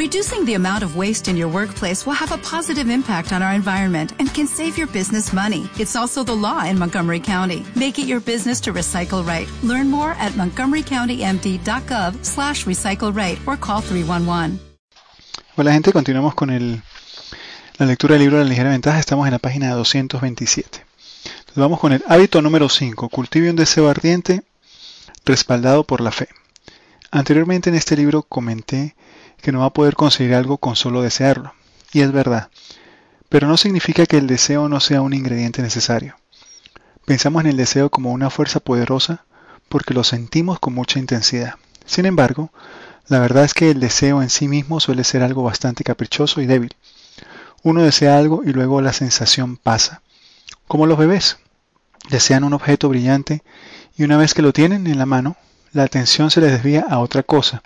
Reducing the amount of waste in your workplace will have a positive impact on our environment and can save your business money. It's also the law in Montgomery County. Make it your business to recycle right. Learn more at montgomerycountymd.gov slash recycle right or call 311. Hola gente, continuamos con el, la lectura del libro la ligera ventaja. Estamos en la página 227. Entonces vamos con el hábito número 5. Cultive un deseo ardiente respaldado por la fe. Anteriormente en este libro comenté que no va a poder conseguir algo con solo desearlo. Y es verdad. Pero no significa que el deseo no sea un ingrediente necesario. Pensamos en el deseo como una fuerza poderosa porque lo sentimos con mucha intensidad. Sin embargo, la verdad es que el deseo en sí mismo suele ser algo bastante caprichoso y débil. Uno desea algo y luego la sensación pasa. Como los bebés. Desean un objeto brillante y una vez que lo tienen en la mano, la atención se les desvía a otra cosa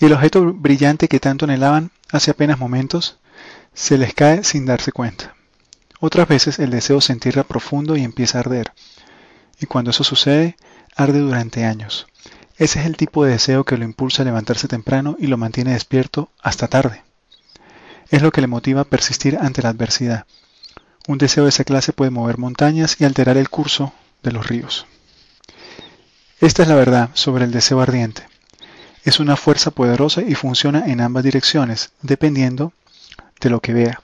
y el objeto brillante que tanto anhelaban hace apenas momentos se les cae sin darse cuenta. Otras veces el deseo se entierra profundo y empieza a arder. Y cuando eso sucede, arde durante años. Ese es el tipo de deseo que lo impulsa a levantarse temprano y lo mantiene despierto hasta tarde. Es lo que le motiva a persistir ante la adversidad. Un deseo de esa clase puede mover montañas y alterar el curso de los ríos. Esta es la verdad sobre el deseo ardiente es una fuerza poderosa y funciona en ambas direcciones, dependiendo de lo que vea.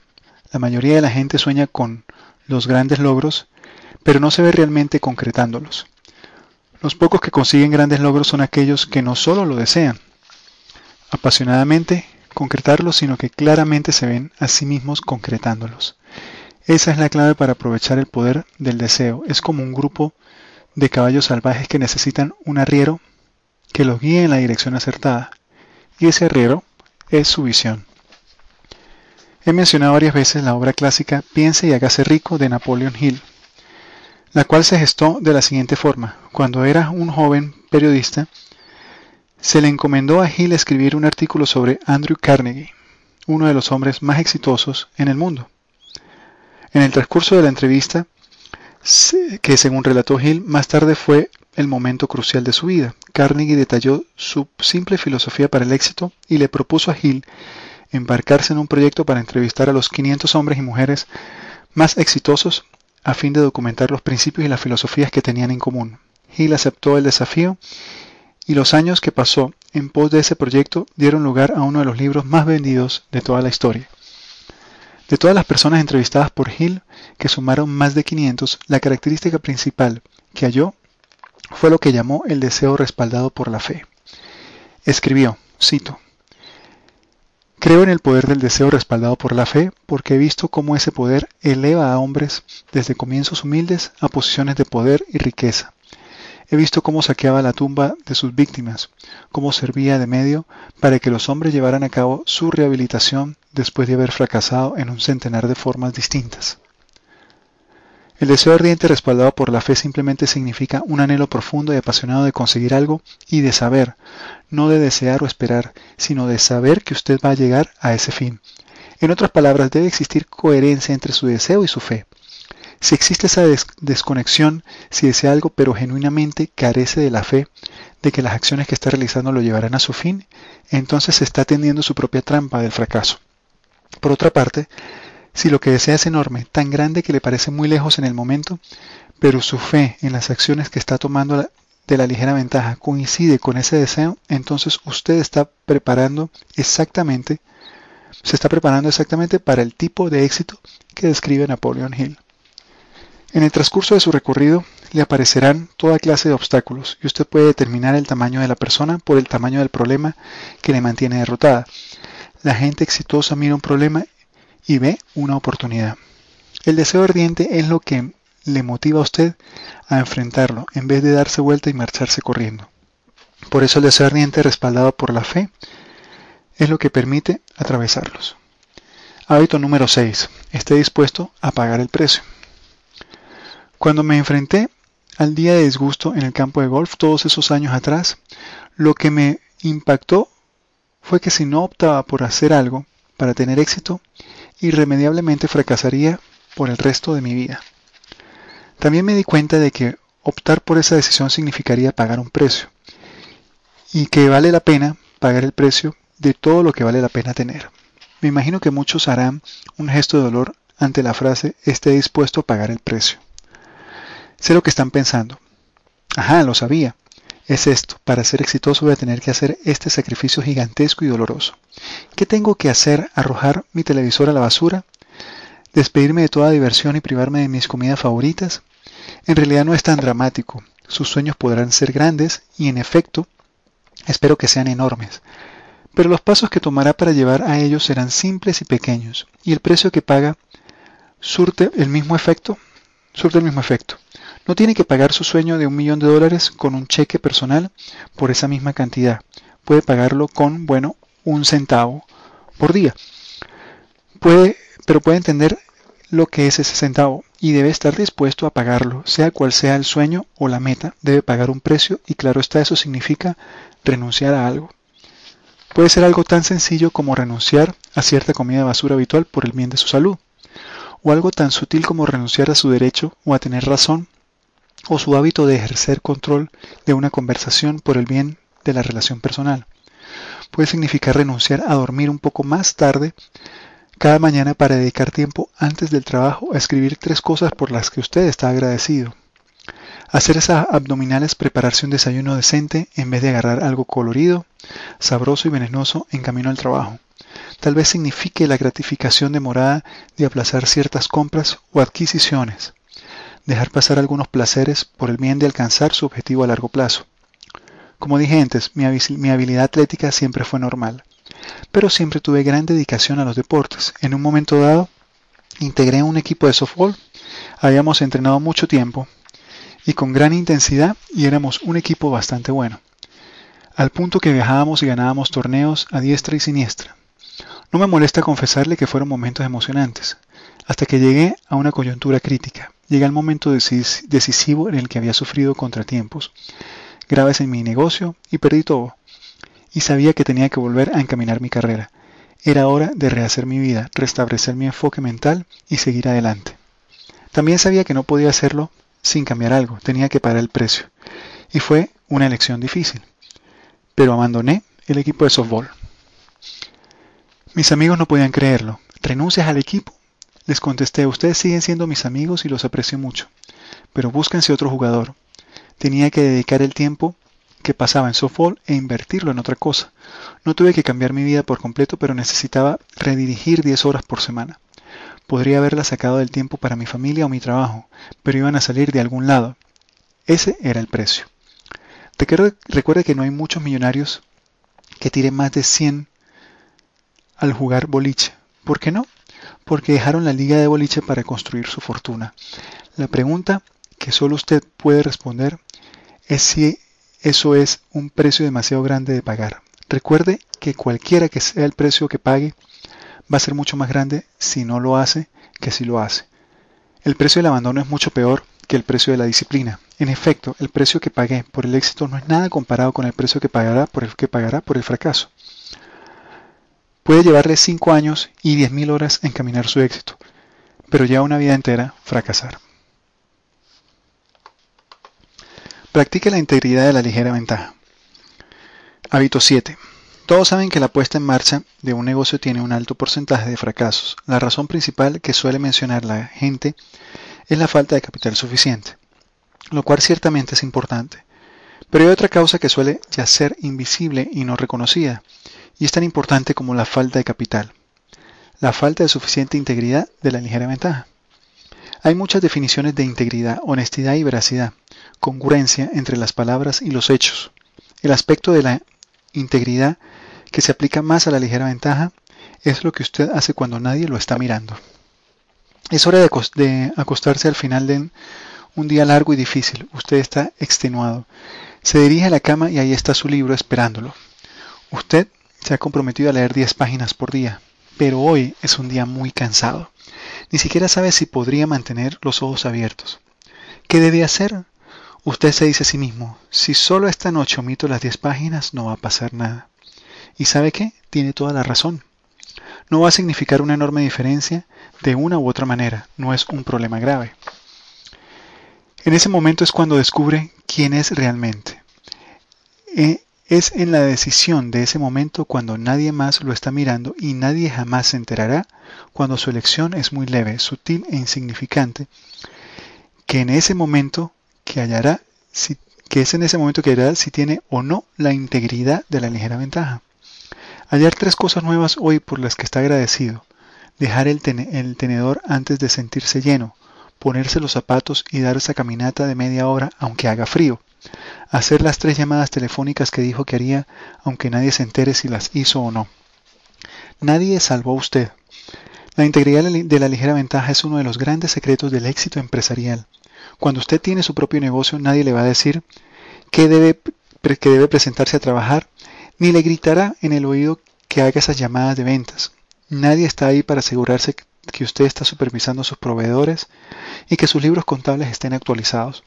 La mayoría de la gente sueña con los grandes logros, pero no se ve realmente concretándolos. Los pocos que consiguen grandes logros son aquellos que no solo lo desean apasionadamente concretarlos, sino que claramente se ven a sí mismos concretándolos. Esa es la clave para aprovechar el poder del deseo. Es como un grupo de caballos salvajes que necesitan un arriero que los guíe en la dirección acertada, y ese arriero es su visión. He mencionado varias veces la obra clásica Piense y hágase rico de Napoleon Hill, la cual se gestó de la siguiente forma. Cuando era un joven periodista, se le encomendó a Hill escribir un artículo sobre Andrew Carnegie, uno de los hombres más exitosos en el mundo. En el transcurso de la entrevista, que según relató Hill, más tarde fue el momento crucial de su vida. Carnegie detalló su simple filosofía para el éxito y le propuso a Hill embarcarse en un proyecto para entrevistar a los 500 hombres y mujeres más exitosos a fin de documentar los principios y las filosofías que tenían en común. Hill aceptó el desafío y los años que pasó en pos de ese proyecto dieron lugar a uno de los libros más vendidos de toda la historia. De todas las personas entrevistadas por Hill, que sumaron más de 500, la característica principal que halló fue lo que llamó el deseo respaldado por la fe. Escribió, cito, Creo en el poder del deseo respaldado por la fe porque he visto cómo ese poder eleva a hombres desde comienzos humildes a posiciones de poder y riqueza. He visto cómo saqueaba la tumba de sus víctimas, cómo servía de medio para que los hombres llevaran a cabo su rehabilitación después de haber fracasado en un centenar de formas distintas. El deseo ardiente respaldado por la fe simplemente significa un anhelo profundo y apasionado de conseguir algo y de saber, no de desear o esperar, sino de saber que usted va a llegar a ese fin. En otras palabras, debe existir coherencia entre su deseo y su fe. Si existe esa desconexión, si desea algo pero genuinamente carece de la fe de que las acciones que está realizando lo llevarán a su fin, entonces se está tendiendo su propia trampa del fracaso. Por otra parte, si lo que desea es enorme, tan grande que le parece muy lejos en el momento, pero su fe en las acciones que está tomando de la ligera ventaja coincide con ese deseo, entonces usted está preparando exactamente, se está preparando exactamente para el tipo de éxito que describe Napoleon Hill. En el transcurso de su recorrido le aparecerán toda clase de obstáculos y usted puede determinar el tamaño de la persona por el tamaño del problema que le mantiene derrotada. La gente exitosa mira un problema y ve una oportunidad. El deseo ardiente es lo que le motiva a usted a enfrentarlo en vez de darse vuelta y marcharse corriendo. Por eso el deseo ardiente respaldado por la fe es lo que permite atravesarlos. Hábito número 6. Esté dispuesto a pagar el precio. Cuando me enfrenté al día de disgusto en el campo de golf todos esos años atrás, lo que me impactó fue que si no optaba por hacer algo para tener éxito, irremediablemente fracasaría por el resto de mi vida. También me di cuenta de que optar por esa decisión significaría pagar un precio y que vale la pena pagar el precio de todo lo que vale la pena tener. Me imagino que muchos harán un gesto de dolor ante la frase esté dispuesto a pagar el precio. Sé lo que están pensando. Ajá, lo sabía. Es esto, para ser exitoso voy a tener que hacer este sacrificio gigantesco y doloroso. ¿Qué tengo que hacer? ¿Arrojar mi televisor a la basura? ¿Despedirme de toda diversión y privarme de mis comidas favoritas? En realidad no es tan dramático. Sus sueños podrán ser grandes y en efecto, espero que sean enormes. Pero los pasos que tomará para llevar a ellos serán simples y pequeños, y el precio que paga surte el mismo efecto, surte el mismo efecto. No tiene que pagar su sueño de un millón de dólares con un cheque personal por esa misma cantidad. Puede pagarlo con, bueno, un centavo por día. Puede, pero puede entender lo que es ese centavo y debe estar dispuesto a pagarlo, sea cual sea el sueño o la meta, debe pagar un precio y claro está, eso significa renunciar a algo. Puede ser algo tan sencillo como renunciar a cierta comida de basura habitual por el bien de su salud, o algo tan sutil como renunciar a su derecho o a tener razón, o su hábito de ejercer control de una conversación por el bien de la relación personal. Puede significar renunciar a dormir un poco más tarde cada mañana para dedicar tiempo antes del trabajo a escribir tres cosas por las que usted está agradecido. Hacer esas abdominales, prepararse un desayuno decente en vez de agarrar algo colorido, sabroso y venenoso en camino al trabajo. Tal vez signifique la gratificación demorada de aplazar ciertas compras o adquisiciones. Dejar pasar algunos placeres por el bien de alcanzar su objetivo a largo plazo. Como dije antes, mi, habilidad atlética siempre fue normal pero siempre tuve gran dedicación a los deportes. En un momento dado, integré un equipo de softball. Habíamos entrenado mucho tiempo y con gran intensidad y éramos un equipo bastante bueno, al punto que viajábamos y ganábamos torneos a diestra y siniestra. No me molesta confesarle que fueron momentos emocionantes, hasta que llegué a una coyuntura crítica. Llegué al momento decisivo en el que había sufrido contratiempos graves en mi negocio y perdí todo y sabía que tenía que volver a encaminar mi carrera. Era hora de rehacer mi vida, restablecer mi enfoque mental y seguir adelante. También sabía que no podía hacerlo sin cambiar algo, tenía que pagar el precio. Y fue una elección difícil. Pero abandoné el equipo de softball. Mis amigos no podían creerlo. ¿Renuncias al equipo? Les contesté, ustedes siguen siendo mis amigos y los aprecio mucho, pero búsquense otro jugador. Tenía que dedicar el tiempo que pasaba en softball e invertirlo en otra cosa. No tuve que cambiar mi vida por completo, pero necesitaba redirigir 10 horas por semana. Podría haberla sacado del tiempo para mi familia o mi trabajo, pero iban a salir de algún lado. Ese era el precio. Recuerde que no hay muchos millonarios que tiren más de 100 al jugar boliche. ¿Por qué no? Porque dejaron la liga de boliche para construir su fortuna. La pregunta que solo usted puede responder es si eso es un precio demasiado grande de pagar. Recuerde que cualquiera que sea el precio que pague, va a ser mucho más grande si no lo hace que si lo hace. El precio del abandono es mucho peor que el precio de la disciplina. En efecto, el precio que pagué por el éxito no es nada comparado con el precio que pagará por el que pagará por el fracaso. Puede llevarle 5 años y 10.000 horas en caminar su éxito, pero ya una vida entera fracasar. Practique la integridad de la ligera ventaja. Hábito 7. Todos saben que la puesta en marcha de un negocio tiene un alto porcentaje de fracasos. La razón principal que suele mencionar la gente es la falta de capital suficiente, lo cual ciertamente es importante. Pero hay otra causa que suele yacer invisible y no reconocida, y es tan importante como la falta de capital, la falta de suficiente integridad de la ligera ventaja. Hay muchas definiciones de integridad, honestidad y veracidad, congruencia entre las palabras y los hechos. El aspecto de la integridad que se aplica más a la ligera ventaja es lo que usted hace cuando nadie lo está mirando. Es hora de acostarse al final de un día largo y difícil. Usted está extenuado. Se dirige a la cama y ahí está su libro esperándolo. Usted se ha comprometido a leer 10 páginas por día, pero hoy es un día muy cansado. Ni siquiera sabe si podría mantener los ojos abiertos. ¿Qué debe hacer? Usted se dice a sí mismo, si solo esta noche omito las 10 páginas no va a pasar nada. ¿Y sabe qué? Tiene toda la razón. No va a significar una enorme diferencia de una u otra manera, no es un problema grave. En ese momento es cuando descubre quién es realmente. E, Es en la decisión de ese momento cuando nadie más lo está mirando y nadie jamás se enterará cuando su elección es muy leve, sutil e insignificante, que en ese momento que hallará si, que es en ese momento que hallará si tiene o no la integridad de la ligera ventaja. Hallar tres cosas nuevas hoy por las que está agradecido. Dejar el, el tenedor antes de sentirse lleno, ponerse los zapatos y dar esa caminata de media hora aunque haga frío hacer las tres llamadas telefónicas que dijo que haría, aunque nadie se entere si las hizo o no. Nadie salvó a usted. La integridad de la ligera ventaja es uno de los grandes secretos del éxito empresarial. Cuando usted tiene su propio negocio, nadie le va a decir que debe, que debe presentarse a trabajar, ni le gritará en el oído que haga esas llamadas de ventas. Nadie está ahí para asegurarse que usted está supervisando a sus proveedores y que sus libros contables estén actualizados.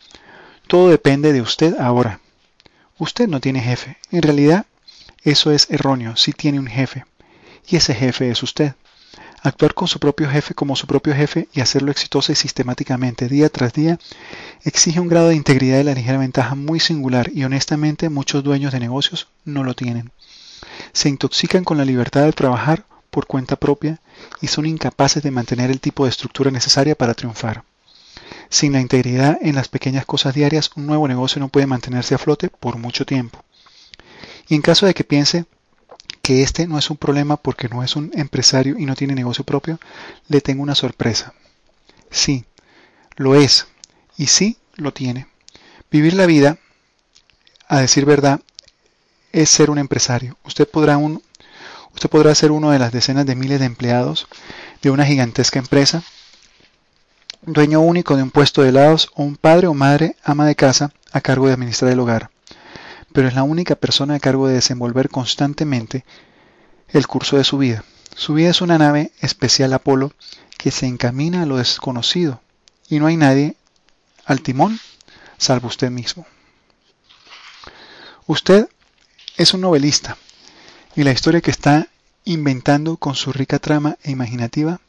Todo depende de usted ahora. Usted no tiene jefe. En realidad, eso es erróneo. Sí tiene un jefe. Y ese jefe es usted. Actuar con su propio jefe como su propio jefe y hacerlo exitoso y sistemáticamente día tras día exige un grado de integridad y la ligera ventaja muy singular y honestamente muchos dueños de negocios no lo tienen. Se intoxican con la libertad de trabajar por cuenta propia y son incapaces de mantener el tipo de estructura necesaria para triunfar. Sin la integridad en las pequeñas cosas diarias, un nuevo negocio no puede mantenerse a flote por mucho tiempo. Y en caso de que piense que este no es un problema porque no es un empresario y no tiene negocio propio, le tengo una sorpresa. Sí, lo es. Y sí, lo tiene. Vivir la vida, a decir verdad, es ser un empresario. Usted podrá, un, usted podrá ser uno de las decenas de miles de empleados de una gigantesca empresa dueño único de un puesto de helados o un padre o madre ama de casa a cargo de administrar el hogar, pero es la única persona a cargo de desenvolver constantemente el curso de su vida. Su vida es una nave especial Apolo que se encamina a lo desconocido y no hay nadie al timón salvo usted mismo. Usted es un novelista y la historia que está inventando con su rica trama e imaginativa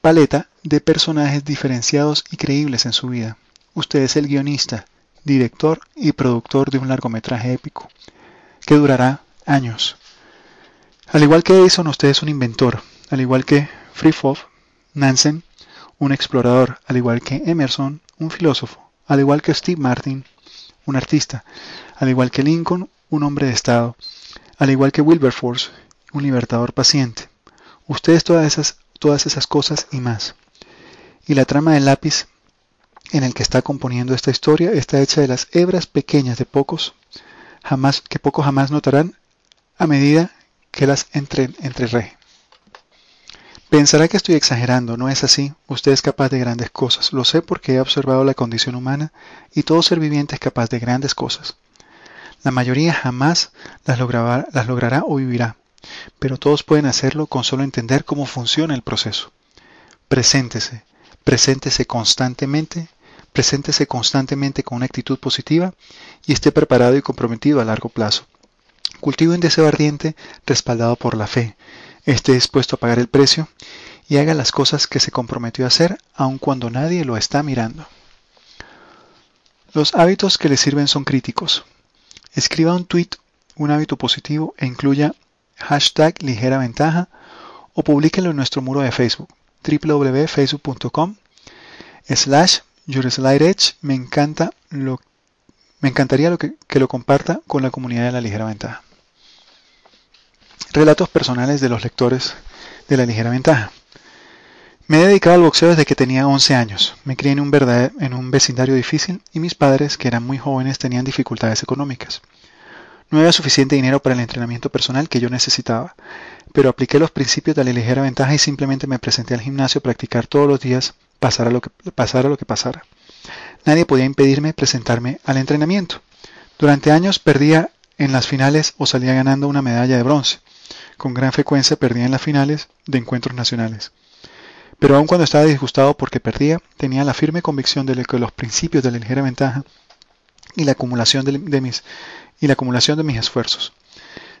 paleta de personajes diferenciados y creíbles en su vida. Usted es el guionista, director y productor de un largometraje épico, que durará años. Al igual que Edison, usted es un inventor, al igual que Freehoff, Nansen, un explorador, al igual que Emerson, un filósofo, al igual que Steve Martin, un artista, al igual que Lincoln, un hombre de Estado, al igual que Wilberforce, un libertador paciente. Usted es todas esas todas esas cosas y más. Y la trama del lápiz en el que está componiendo esta historia está hecha de las hebras pequeñas de pocos, jamás, que pocos jamás notarán a medida que las entre, entrerre. Pensará que estoy exagerando, no es así, usted es capaz de grandes cosas, lo sé porque he observado la condición humana y todo ser viviente es capaz de grandes cosas. La mayoría jamás las las logrará o vivirá, pero todos pueden hacerlo con solo entender cómo funciona el proceso. Preséntese, preséntese constantemente, preséntese constantemente con una actitud positiva y esté preparado y comprometido a largo plazo. Cultive un deseo ardiente respaldado por la fe, esté dispuesto a pagar el precio y haga las cosas que se comprometió a hacer aun cuando nadie lo está mirando. Los hábitos que le sirven son críticos. Escriba un tweet, un hábito positivo e incluya hashtag ligera ventaja o publíquenlo en nuestro muro de Facebook www.facebook.com slash edge me encanta me encantaría lo que, que lo comparta con la comunidad de la ligera ventaja relatos personales de los lectores de la ligera ventaja me he dedicado al boxeo desde que tenía 11 años. Me crié en un, en un vecindario difícil y mis padres, que eran muy jóvenes, tenían dificultades económicas. No había suficiente dinero para el entrenamiento personal que yo necesitaba, pero apliqué los principios de la ligera ventaja y simplemente me presenté al gimnasio a practicar todos los días, pasara lo que pasara. Lo que pasara. Nadie podía impedirme presentarme al entrenamiento. Durante años perdía en las finales o salía ganando una medalla de bronce. Con gran frecuencia perdía en las finales de encuentros nacionales. Pero aun cuando estaba disgustado porque perdía, tenía la firme convicción de que los principios de la ligera ventaja y la acumulación de, mis y la acumulación de mis esfuerzos.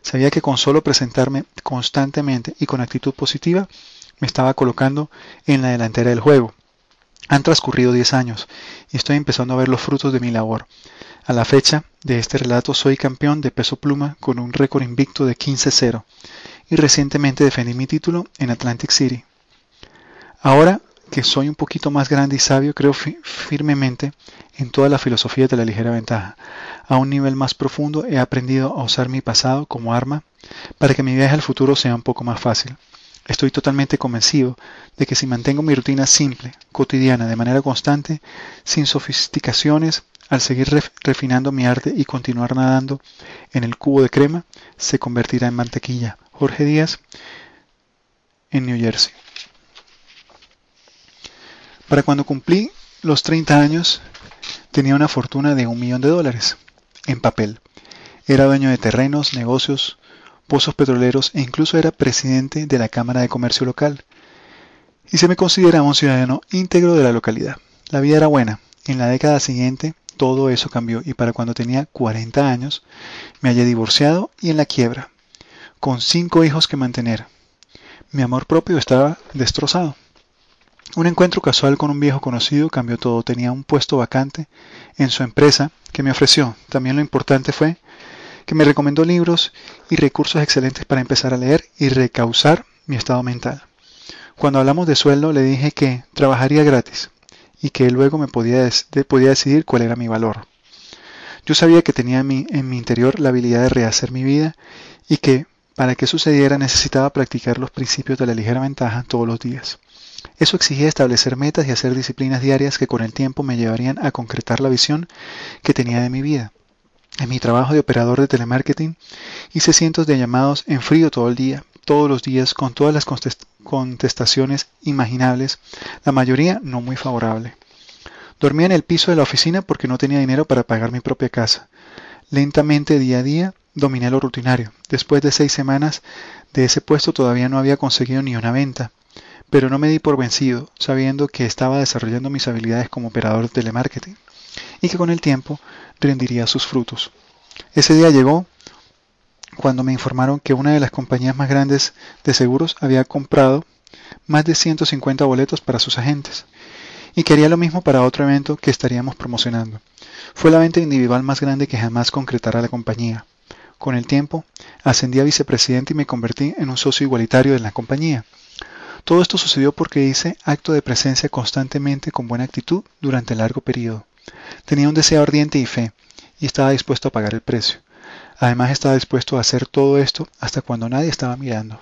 Sabía que con solo presentarme constantemente y con actitud positiva me estaba colocando en la delantera del juego. Han transcurrido 10 años y estoy empezando a ver los frutos de mi labor. A la fecha de este relato soy campeón de peso pluma con un récord invicto de 15-0 y recientemente defendí mi título en Atlantic City. Ahora que soy un poquito más grande y sabio, creo firmemente en toda la filosofía de la ligera ventaja. A un nivel más profundo he aprendido a usar mi pasado como arma para que mi viaje al futuro sea un poco más fácil. Estoy totalmente convencido de que si mantengo mi rutina simple, cotidiana, de manera constante, sin sofisticaciones, al seguir refinando mi arte y continuar nadando en el cubo de crema, se convertirá en mantequilla. Jorge Díaz, en New Jersey. Para cuando cumplí los 30 años, tenía una fortuna de un millón de dólares en papel. Era dueño de terrenos, negocios, pozos petroleros e incluso era presidente de la Cámara de Comercio local. Y se me consideraba un ciudadano íntegro de la localidad. La vida era buena. En la década siguiente todo eso cambió y para cuando tenía 40 años me hallé divorciado y en la quiebra, con cinco hijos que mantener. Mi amor propio estaba destrozado. Un encuentro casual con un viejo conocido cambió todo. Tenía un puesto vacante en su empresa que me ofreció. También lo importante fue que me recomendó libros y recursos excelentes para empezar a leer y recausar mi estado mental. Cuando hablamos de sueldo le dije que trabajaría gratis y que luego me podía, decidir cuál era mi valor. Yo sabía que tenía en mi, en mi interior la habilidad de rehacer mi vida y que para que sucediera necesitaba practicar los principios de la ligera ventaja todos los días. Eso exigía establecer metas y hacer disciplinas diarias que con el tiempo me llevarían a concretar la visión que tenía de mi vida. En mi trabajo de operador de telemarketing hice cientos de llamados en frío todo el día, todos los días, con todas las contestaciones imaginables, la mayoría no muy favorable. Dormía en el piso de la oficina porque no tenía dinero para pagar mi propia casa. Lentamente, día a día, dominé lo rutinario. Después de seis semanas de ese puesto todavía no había conseguido ni una venta, pero no me di por vencido, sabiendo que estaba desarrollando mis habilidades como operador de telemarketing y que con el tiempo rendiría sus frutos. Ese día llegó cuando me informaron que una de las compañías más grandes de seguros había comprado más de 150 boletos para sus agentes y quería lo mismo para otro evento que estaríamos promocionando. Fue la venta individual más grande que jamás concretara la compañía. Con el tiempo, ascendí a vicepresidente y me convertí en un socio igualitario de la compañía. Todo esto sucedió porque hice acto de presencia constantemente con buena actitud durante largo periodo. Tenía un deseo ardiente y fe, y estaba dispuesto a pagar el precio. Además estaba dispuesto a hacer todo esto hasta cuando nadie estaba mirando.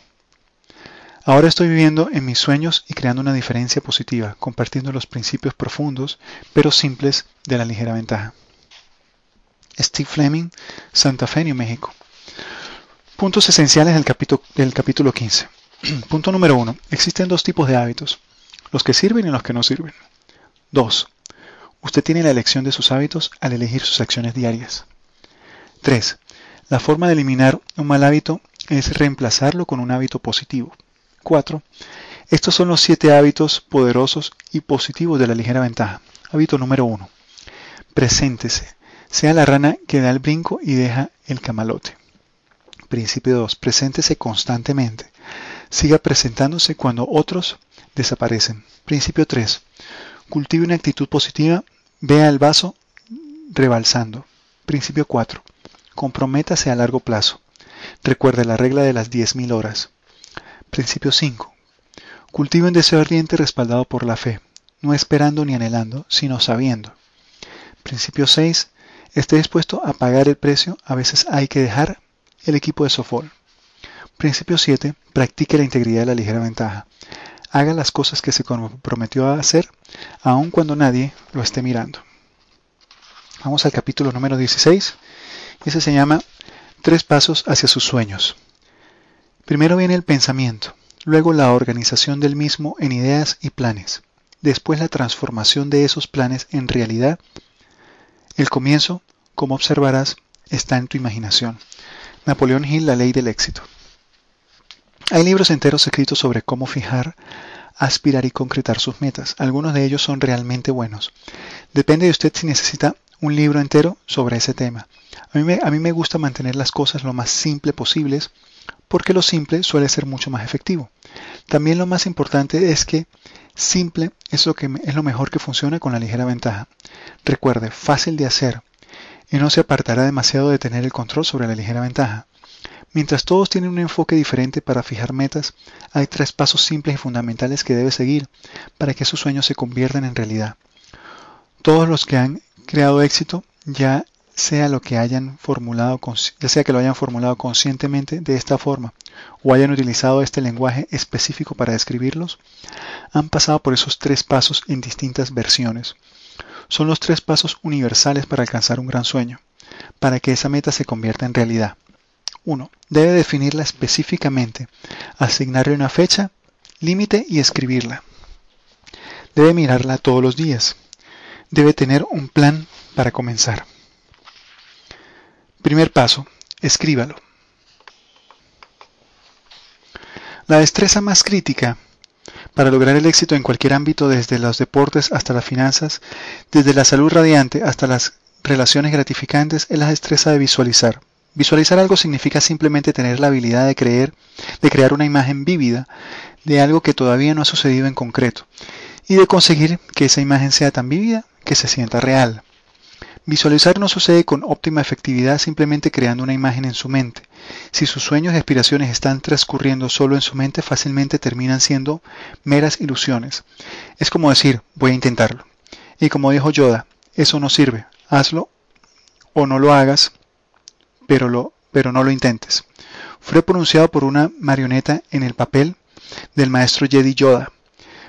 Ahora estoy viviendo en mis sueños y creando una diferencia positiva, compartiendo los principios profundos pero simples de la ligera ventaja. Steve Fleming, Santa Fe, New México. Puntos esenciales del capítulo, del capítulo 15. Punto número 1. Existen dos tipos de hábitos, los que sirven y los que no sirven. 2. Usted tiene la elección de sus hábitos al elegir sus acciones diarias. 3. La forma de eliminar un mal hábito es reemplazarlo con un hábito positivo. 4. Estos son los 7 hábitos poderosos y positivos de la ligera ventaja. Hábito número 1. Preséntese. Sea la rana que da el brinco y deja el camalote. Principio 2. Preséntese constantemente. Siga presentándose cuando otros desaparecen. Principio 3. Cultive una actitud positiva. Vea el vaso rebalsando. Principio 4. Comprométase a largo plazo. Recuerde la regla de las 10.000 horas. Principio 5. Cultive un deseo ardiente respaldado por la fe, no esperando ni anhelando, sino sabiendo. Principio 6. Esté dispuesto a pagar el precio, a veces hay que dejar el equipo de Sofol. Principio 7. Practique la integridad de la ligera ventaja. Haga las cosas que se comprometió a hacer, aun cuando nadie lo esté mirando. Vamos al capítulo número 16. Ese se llama Tres pasos hacia sus sueños. Primero viene el pensamiento, luego la organización del mismo en ideas y planes, después la transformación de esos planes en realidad. El comienzo, como observarás, está en tu imaginación. Napoleón Hill, La ley del éxito. Hay libros enteros escritos sobre cómo fijar, aspirar y concretar sus metas. Algunos de ellos son realmente buenos. Depende de usted si necesita un libro entero sobre ese tema. A mí, me, gusta mantener las cosas lo más simple posibles porque lo simple suele ser mucho más efectivo. También lo más importante es que simple es lo, que, es lo mejor que funciona con la ligera ventaja. Recuerde, fácil de hacer y no se apartará demasiado de tener el control sobre la ligera ventaja. Mientras todos tienen un enfoque diferente para fijar metas, hay tres pasos simples y fundamentales que debe seguir para que esos sueños se conviertan en realidad. Todos los que han creado éxito, ya sea lo que hayan formulado, ya sea que lo hayan formulado conscientemente de esta forma o hayan utilizado este lenguaje específico para describirlos, han pasado por esos tres pasos en distintas versiones. Son los tres pasos universales para alcanzar un gran sueño, para que esa meta se convierta en realidad. 1. Debe definirla específicamente, asignarle una fecha, límite y escribirla. Debe mirarla todos los días. Debe tener un plan para comenzar. Primer paso, escríbalo. La destreza más crítica para lograr el éxito en cualquier ámbito, desde los deportes hasta las finanzas, desde la salud radiante hasta las relaciones gratificantes, es la destreza de visualizar. Visualizar algo significa simplemente tener la habilidad de creer, de crear una imagen vívida de algo que todavía no ha sucedido en concreto y de conseguir que esa imagen sea tan vívida que se sienta real. Visualizar no sucede con óptima efectividad simplemente creando una imagen en su mente. Si sus sueños y aspiraciones están transcurriendo solo en su mente, fácilmente terminan siendo meras ilusiones. Es como decir, voy a intentarlo. Y como dijo Yoda, eso no sirve, hazlo o no lo hagas pero, lo, pero no lo intentes. Fue pronunciado por una marioneta en el papel del maestro Jedi Yoda,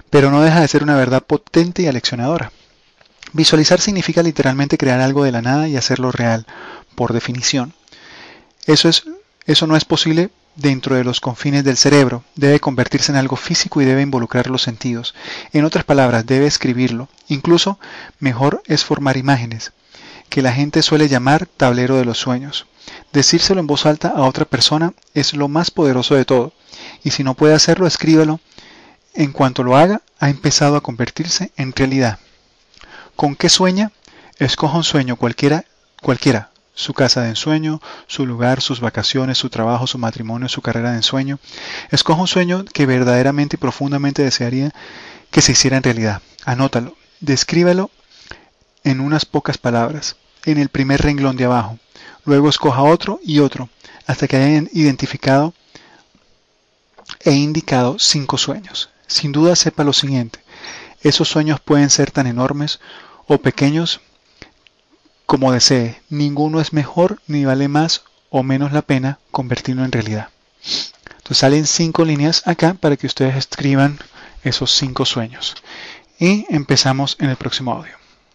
pero no deja de ser una verdad potente y aleccionadora. Visualizar significa literalmente crear algo de la nada y hacerlo real, por definición. Eso, es, eso no es posible dentro de los confines del cerebro, debe convertirse en algo físico y debe involucrar los sentidos. En otras palabras, debe escribirlo. Incluso mejor es formar imágenes, que la gente suele llamar tablero de los sueños. Decírselo en voz alta a otra persona es lo más poderoso de todo, y si no puede hacerlo, escríbelo. En cuanto lo haga, ha empezado a convertirse en realidad. ¿Con qué sueña? Escoja un sueño cualquiera, cualquiera, su casa de ensueño, su lugar, sus vacaciones, su trabajo, su matrimonio, su carrera de ensueño. Escoja un sueño que verdaderamente y profundamente desearía que se hiciera en realidad. Anótalo, descríbelo en unas pocas palabras, en el primer renglón de abajo. Luego escoja otro y otro, hasta que hayan identificado e indicado cinco sueños. Sin duda sepa lo siguiente, esos sueños pueden ser tan enormes o pequeños como desee. Ninguno es mejor ni vale más o menos la pena convertirlo en realidad. Entonces salen cinco líneas acá para que ustedes escriban esos cinco sueños. Y empezamos en el próximo audio.